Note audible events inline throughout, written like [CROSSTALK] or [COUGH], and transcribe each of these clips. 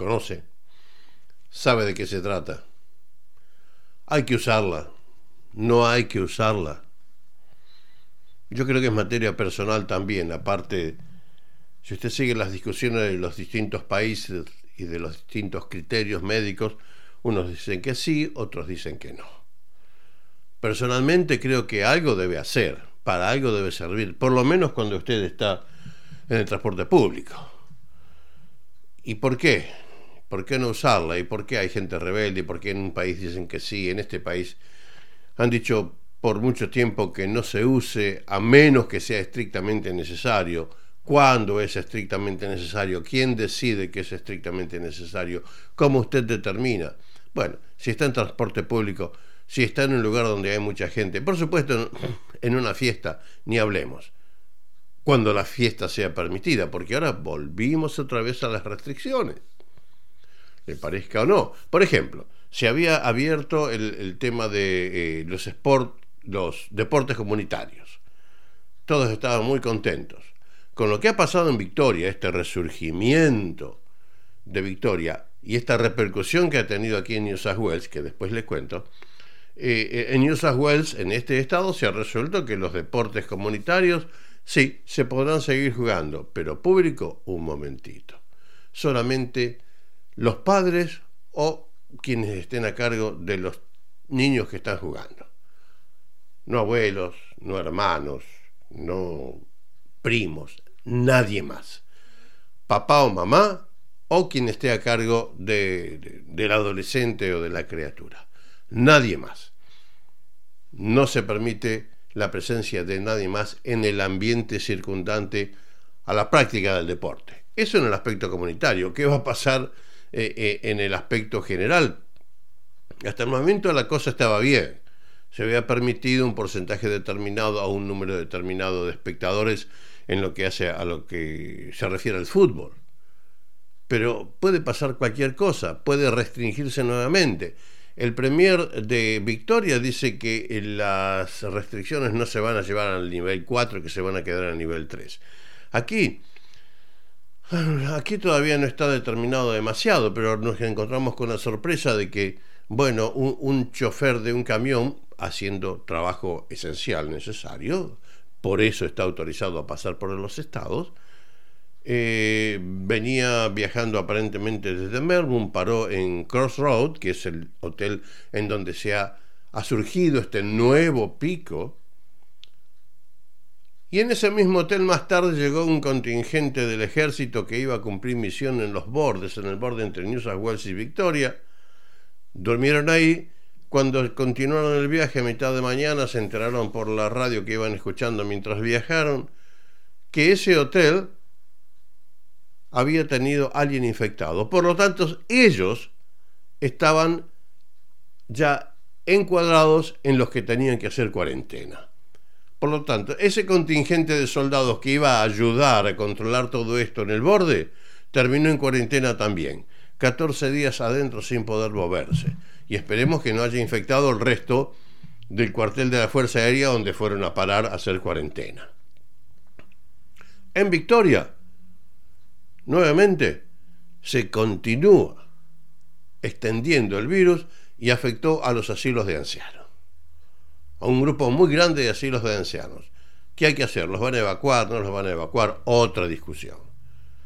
conoce, sabe de qué se trata. Hay que usarla, no hay que usarla. Yo creo que es materia personal también, aparte, si usted sigue las discusiones de los distintos países y de los distintos criterios médicos, unos dicen que sí, otros dicen que no. Personalmente creo que algo debe hacer, para algo debe servir, por lo menos cuando usted está en el transporte público. ¿Y por qué? ¿Por qué no usarla? ¿Y por qué hay gente rebelde? ¿Y por qué en un país dicen que sí? En este país han dicho por mucho tiempo que no se use a menos que sea estrictamente necesario. ¿Cuándo es estrictamente necesario? ¿Quién decide que es estrictamente necesario? ¿Cómo usted determina? Bueno, si está en transporte público, si está en un lugar donde hay mucha gente, por supuesto en [CLEARS THROAT] una fiesta, ni hablemos cuando la fiesta sea permitida, porque ahora volvimos otra vez a las restricciones, le parezca o no. Por ejemplo, se había abierto el, tema de eh, los, deportes comunitarios. Todos estaban muy contentos. Con lo que ha pasado en Victoria, este resurgimiento de Victoria y esta repercusión que ha tenido aquí en New South Wales, que después les cuento, eh, eh, en New South Wales, en este estado, se ha resuelto que los deportes comunitarios Sí, se podrán seguir jugando, pero público, un momentito. Solamente los padres o quienes estén a cargo de los niños que están jugando. No abuelos, no hermanos, no primos, nadie más. Papá o mamá o quien esté a cargo de, del adolescente o de la criatura. Nadie más. No se permite la presencia de nadie más en el ambiente circundante a la práctica del deporte. Eso en el aspecto comunitario. ¿Qué va a pasar eh, eh, en el aspecto general? Hasta el momento la cosa estaba bien. Se había permitido un porcentaje determinado a un número determinado de espectadores en lo que hace a lo que se refiere al fútbol. Pero puede pasar cualquier cosa, puede restringirse nuevamente. El Premier de Victoria dice que eh, las restricciones no se van a llevar al nivel 4, que se van a quedar al nivel 3. Aquí, aquí todavía no está determinado demasiado, pero nos encontramos con la sorpresa de que, bueno, un, chofer de un camión haciendo trabajo esencial necesario, por eso está autorizado a pasar por los estados, eh, venía viajando aparentemente desde Melbourne, paró en Crossroad, que es el hotel en donde se ha surgido este nuevo pico. Y en ese mismo hotel más tarde llegó un contingente del ejército que iba a cumplir misión en los bordes, en el borde entre New South Wales y Victoria. Durmieron ahí. Cuando continuaron el viaje a mitad de mañana se enteraron por la radio que iban escuchando mientras viajaron que ese hotel había tenido alguien infectado. Por lo tanto, ellos estaban ya encuadrados en los que tenían que hacer cuarentena. Por lo tanto, ese contingente de soldados que iba a ayudar a controlar todo esto en el borde, terminó en cuarentena también. 14 días adentro sin poder moverse. Y esperemos que no haya infectado el resto del cuartel de la Fuerza Aérea donde fueron a parar a hacer cuarentena. En Victoria, nuevamente se continúa extendiendo el virus y afectó a los asilos de ancianos. A un grupo muy grande de asilos de ancianos. ¿Qué hay que hacer? ¿Los van a evacuar? ¿No los van a evacuar? Otra discusión.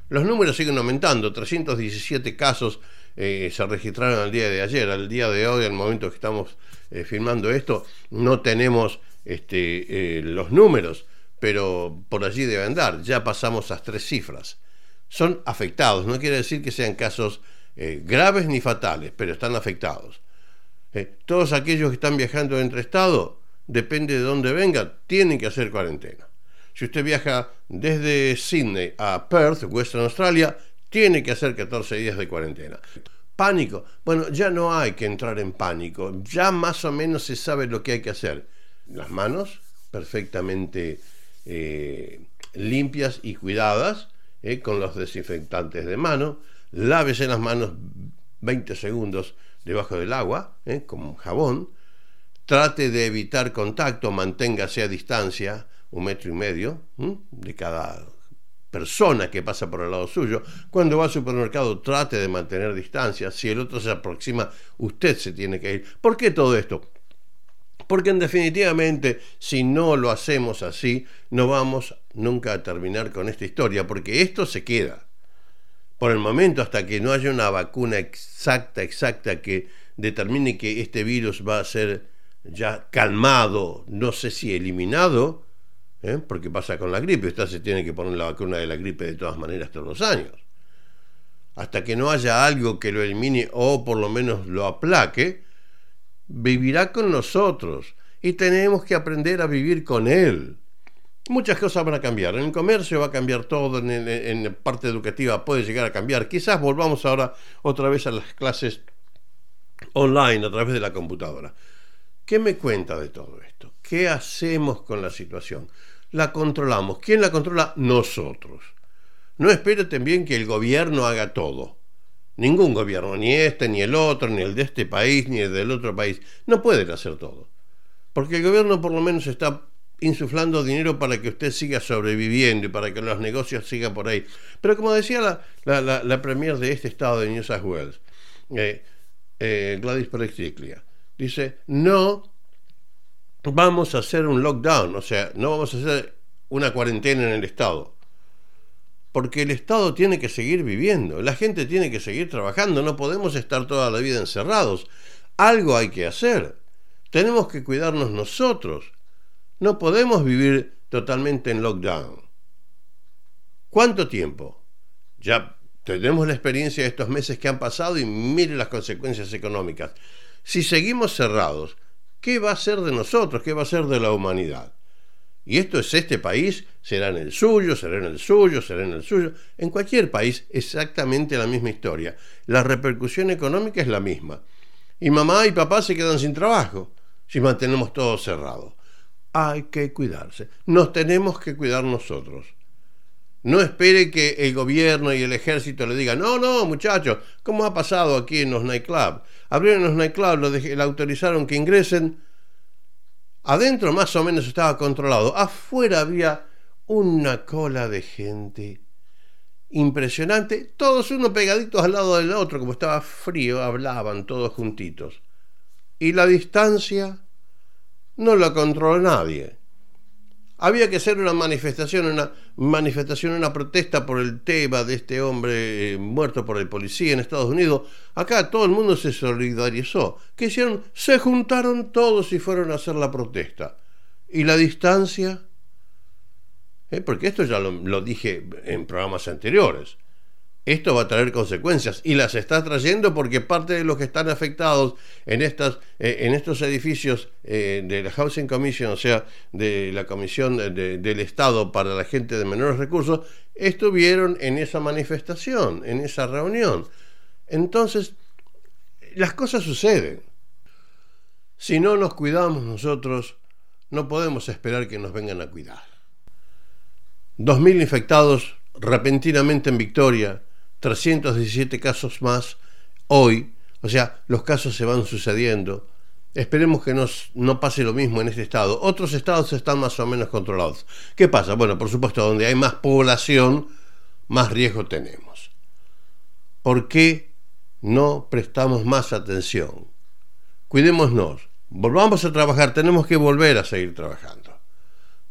Los números siguen aumentando. 317 casos eh, se registraron al día de ayer. Al día de hoy, al momento que estamos eh, filmando esto, no tenemos este, eh, los números, pero por allí deben andar. Ya pasamos a tres cifras son afectados. No quiere decir que sean casos eh, graves ni fatales, pero están afectados. Todos aquellos que están viajando entre estados, depende de dónde venga, tienen que hacer cuarentena. Si usted viaja desde Sydney a Perth, Western Australia, tiene que hacer 14 días de cuarentena. Pánico. Bueno, ya no hay que entrar en pánico. Ya más o menos se sabe lo que hay que hacer. Las manos perfectamente eh, limpias y cuidadas eh, con los desinfectantes de mano, lávese las manos 20 segundos debajo del agua, eh, con jabón, trate de evitar contacto, manténgase a distancia, un metro y medio de cada persona que pasa por el lado suyo. Cuando va al supermercado trate de mantener distancia. Si el otro se aproxima, usted se tiene que ir. ¿Por qué todo esto? Porque en definitivamente, si no lo hacemos así, no vamos nunca a terminar con esta historia, porque esto se queda. Por el momento, hasta que no haya una vacuna exacta, exacta, que determine que este virus va a ser ya calmado, no sé si eliminado, ¿eh? porque pasa con la gripe, usted se tiene que poner la vacuna de la gripe de todas maneras todos los años. Hasta que no haya algo que lo elimine o por lo menos lo aplaque, vivirá con nosotros y tenemos que aprender a vivir con Él. Muchas cosas van a cambiar. En el comercio va a cambiar todo, en, la parte educativa puede llegar a cambiar. Quizás volvamos ahora otra vez a las clases online a través de la computadora. ¿Qué me cuenta de todo esto? ¿Qué hacemos con la situación? La controlamos. ¿Quién la controla? Nosotros. No espere también que el gobierno haga todo. Ningún gobierno, ni este, ni el otro, ni el de este país, ni el del otro país, no pueden hacer todo. Porque el gobierno por lo menos está insuflando dinero para que usted siga sobreviviendo y para que los negocios sigan por ahí. Pero como decía la, la, premier de este estado de New South Wales, eh, eh, Gladys Perexiclia, dice, no vamos a hacer un lockdown, o sea, no vamos a hacer una cuarentena en el estado porque el Estado tiene que seguir viviendo, la gente tiene que seguir trabajando, no podemos estar toda la vida encerrados. Algo hay que hacer. Tenemos que cuidarnos nosotros. No podemos vivir totalmente en lockdown. ¿Cuánto tiempo? Ya tenemos la experiencia de estos meses que han pasado y mire las consecuencias económicas. Si seguimos cerrados, ¿qué va a ser de nosotros? ¿Qué va a ser de la humanidad? Y esto es este país, será en el suyo, será en el suyo, será en el suyo. En cualquier país exactamente la misma historia. La repercusión económica es la misma. Y mamá y papá se quedan sin trabajo si mantenemos todo cerrado. Hay que cuidarse. Nos tenemos que cuidar nosotros. No espere que el gobierno y el ejército le digan, no, no, muchachos, ¿cómo ha pasado aquí en los nightclubs? Abrieron los nightclubs, le autorizaron que ingresen Adentro más o menos estaba controlado. Afuera había una cola de gente impresionante. Todos uno pegaditos al lado del otro, como estaba frío, hablaban todos juntitos. Y la distancia no la controló nadie. Había que hacer una manifestación, una manifestación, una protesta por el tema de este hombre eh, muerto por el policía en Estados Unidos. Acá todo el mundo se solidarizó. ¿Qué hicieron? Se juntaron todos y fueron a hacer la protesta. ¿Y la distancia? Eh, porque esto ya lo dije en programas anteriores esto va a traer consecuencias y las está trayendo porque parte de los que están afectados en, estas, eh, en estos edificios eh, de la Housing Commission, o sea, de la Comisión del Estado para la gente de menores recursos, estuvieron en esa manifestación, en esa reunión. Entonces, las cosas suceden. Si no nos cuidamos nosotros, no podemos esperar que nos vengan a cuidar. Dos mil infectados repentinamente en Victoria, 317 casos más hoy, o sea, los casos se van sucediendo. Esperemos que no pase lo mismo en este estado. Otros estados están más o menos controlados. ¿Qué pasa? Bueno, por supuesto, donde hay más población, más riesgo tenemos. ¿Por qué no prestamos más atención? Cuidémonos, volvamos a trabajar, tenemos que volver a seguir trabajando.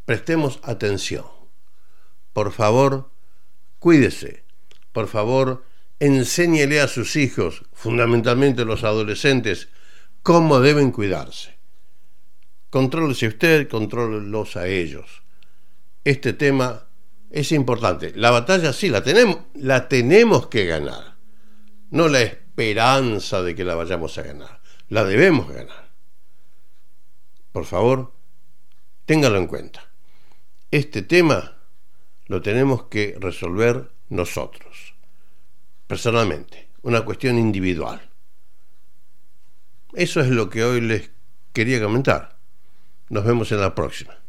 Prestemos atención. Por favor, cuídese por favor, enséñele a sus hijos, fundamentalmente los adolescentes, cómo deben cuidarse. Contrólese usted, contrólelos a ellos. Este tema es importante. La batalla sí la tenemos, la tenemos que ganar. No la esperanza de que la vayamos a ganar. La debemos ganar. Por favor, téngalo en cuenta. Este tema lo tenemos que resolver nosotros, personalmente, una cuestión individual. Eso es lo que hoy les quería comentar. Nos vemos en la próxima.